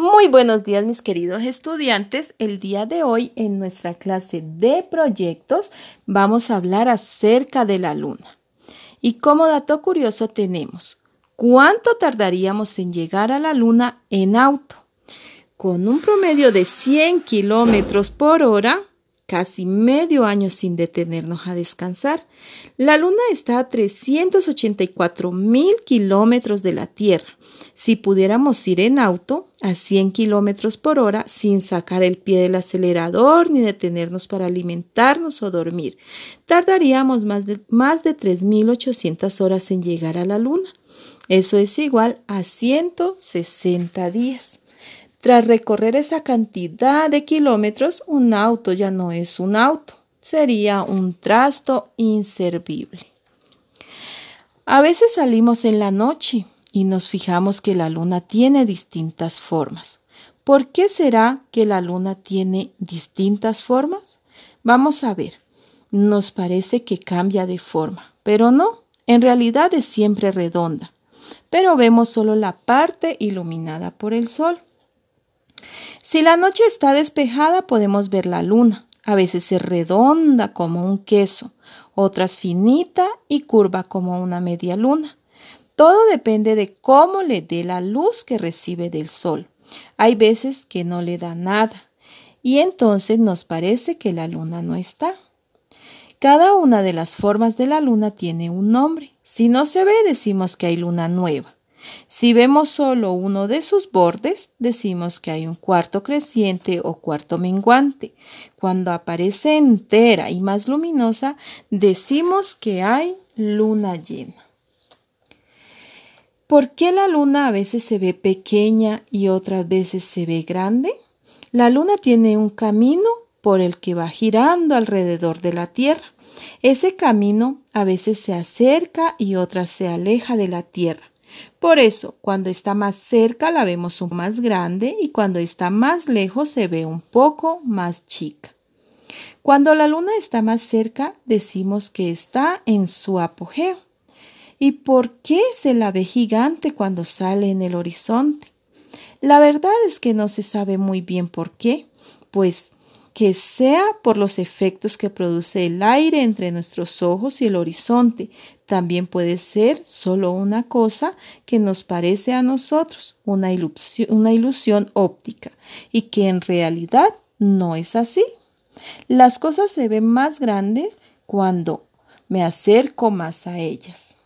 Muy buenos días mis queridos estudiantes. El día de hoy en nuestra clase de proyectos vamos a hablar acerca de la luna. Y como dato curioso tenemos, ¿cuánto tardaríamos en llegar a la luna en auto? Con un promedio de 100 kilómetros por hora, casi medio año sin detenernos a descansar. La Luna está a 384 mil kilómetros de la Tierra. Si pudiéramos ir en auto a 100 kilómetros por hora sin sacar el pie del acelerador ni detenernos para alimentarnos o dormir, tardaríamos más de, más de 3.800 horas en llegar a la Luna. Eso es igual a 160 días. Tras recorrer esa cantidad de kilómetros, un auto ya no es un auto, sería un trasto inservible. A veces salimos en la noche y nos fijamos que la luna tiene distintas formas. ¿Por qué será que la luna tiene distintas formas? Vamos a ver. Nos parece que cambia de forma, pero no, en realidad es siempre redonda, pero vemos solo la parte iluminada por el sol. Si la noche está despejada podemos ver la luna. A veces es redonda como un queso, otras finita y curva como una media luna. Todo depende de cómo le dé la luz que recibe del sol. Hay veces que no le da nada y entonces nos parece que la luna no está. Cada una de las formas de la luna tiene un nombre. Si no se ve, decimos que hay luna nueva. Si vemos solo uno de sus bordes, decimos que hay un cuarto creciente o cuarto menguante. Cuando aparece entera y más luminosa, decimos que hay luna llena. ¿Por qué la luna a veces se ve pequeña y otras veces se ve grande? La luna tiene un camino por el que va girando alrededor de la Tierra. Ese camino a veces se acerca y otras se aleja de la Tierra. Por eso, cuando está más cerca la vemos un más grande y cuando está más lejos se ve un poco más chica. Cuando la luna está más cerca decimos que está en su apogeo. ¿Y por qué se la ve gigante cuando sale en el horizonte? La verdad es que no se sabe muy bien por qué, pues que sea por los efectos que produce el aire entre nuestros ojos y el horizonte. También puede ser solo una cosa que nos parece a nosotros, una ilusión, una ilusión óptica, y que en realidad no es así. Las cosas se ven más grandes cuando me acerco más a ellas.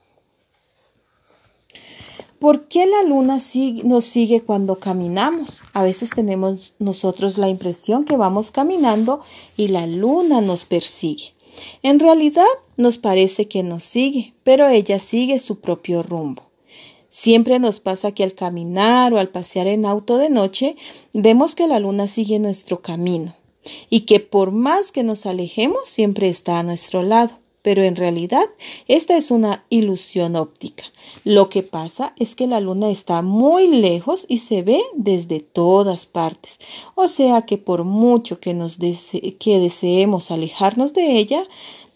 ¿Por qué la luna nos sigue cuando caminamos? A veces tenemos nosotros la impresión que vamos caminando y la luna nos persigue. En realidad nos parece que nos sigue, pero ella sigue su propio rumbo. Siempre nos pasa que al caminar o al pasear en auto de noche vemos que la luna sigue nuestro camino y que por más que nos alejemos siempre está a nuestro lado pero en realidad esta es una ilusión óptica. Lo que pasa es que la luna está muy lejos y se ve desde todas partes, o sea que por mucho que, nos que deseemos alejarnos de ella,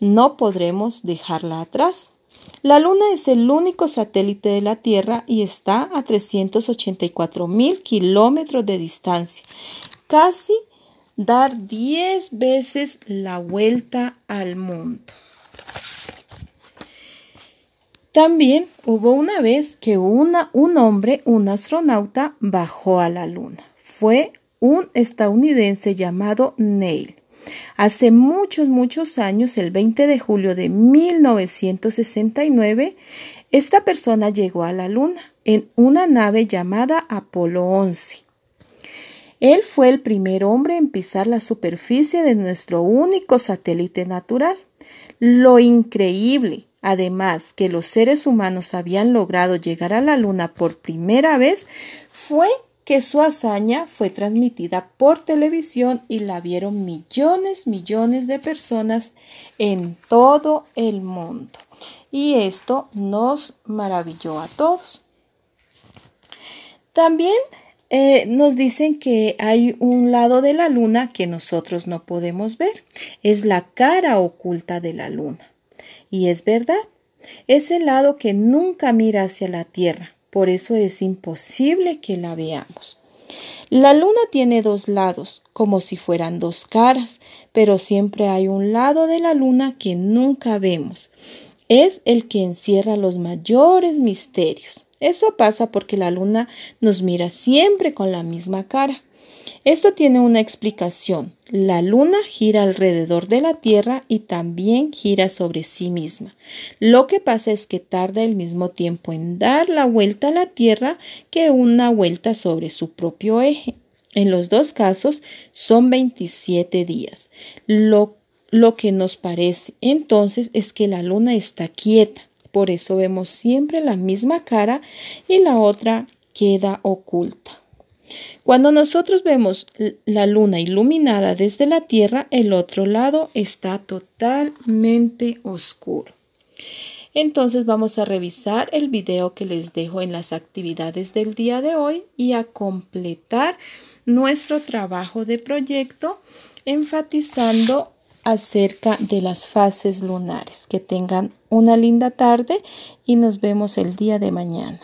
no podremos dejarla atrás. La Luna es el único satélite de la Tierra y está a 384 mil kilómetros de distancia, casi dar 10 veces la vuelta al mundo. También hubo una vez que un hombre, un astronauta, bajó a la Luna. Fue un estadounidense llamado Neil. Hace muchos, muchos años, el 20 de julio de 1969, esta persona llegó a la Luna en una nave llamada Apolo 11. Él fue el primer hombre en pisar la superficie de nuestro único satélite natural. Lo increíble además que los seres humanos habían logrado llegar a la Luna por primera vez, fue que su hazaña fue transmitida por televisión y la vieron millones, millones de personas en todo el mundo. Y esto nos maravilló a todos. También eh, nos dicen que hay un lado de la luna que nosotros no podemos ver. Es la cara oculta de la luna. Y es verdad, es el lado que nunca mira hacia la tierra, por eso es imposible que la veamos. La luna tiene dos lados, como si fueran dos caras, pero siempre hay un lado de la luna que nunca vemos. Es el que encierra los mayores misterios. Eso pasa porque la luna nos mira siempre con la misma cara. Esto tiene una explicación. La luna gira alrededor de la Tierra y también gira sobre sí misma. Lo que pasa es que tarda el mismo tiempo en dar la vuelta a la Tierra que una vuelta sobre su propio eje. En los dos casos son 27 días. Lo, lo que nos parece entonces es que la luna está quieta. Por eso vemos siempre la misma cara y la otra queda oculta. Cuando nosotros vemos la luna iluminada desde la Tierra, el otro lado está totalmente oscuro. Entonces vamos a revisar el video que les dejo en las actividades del día de hoy y a completar nuestro trabajo de proyecto enfatizando acerca de las fases lunares. Que tengan una linda tarde y nos vemos el día de mañana.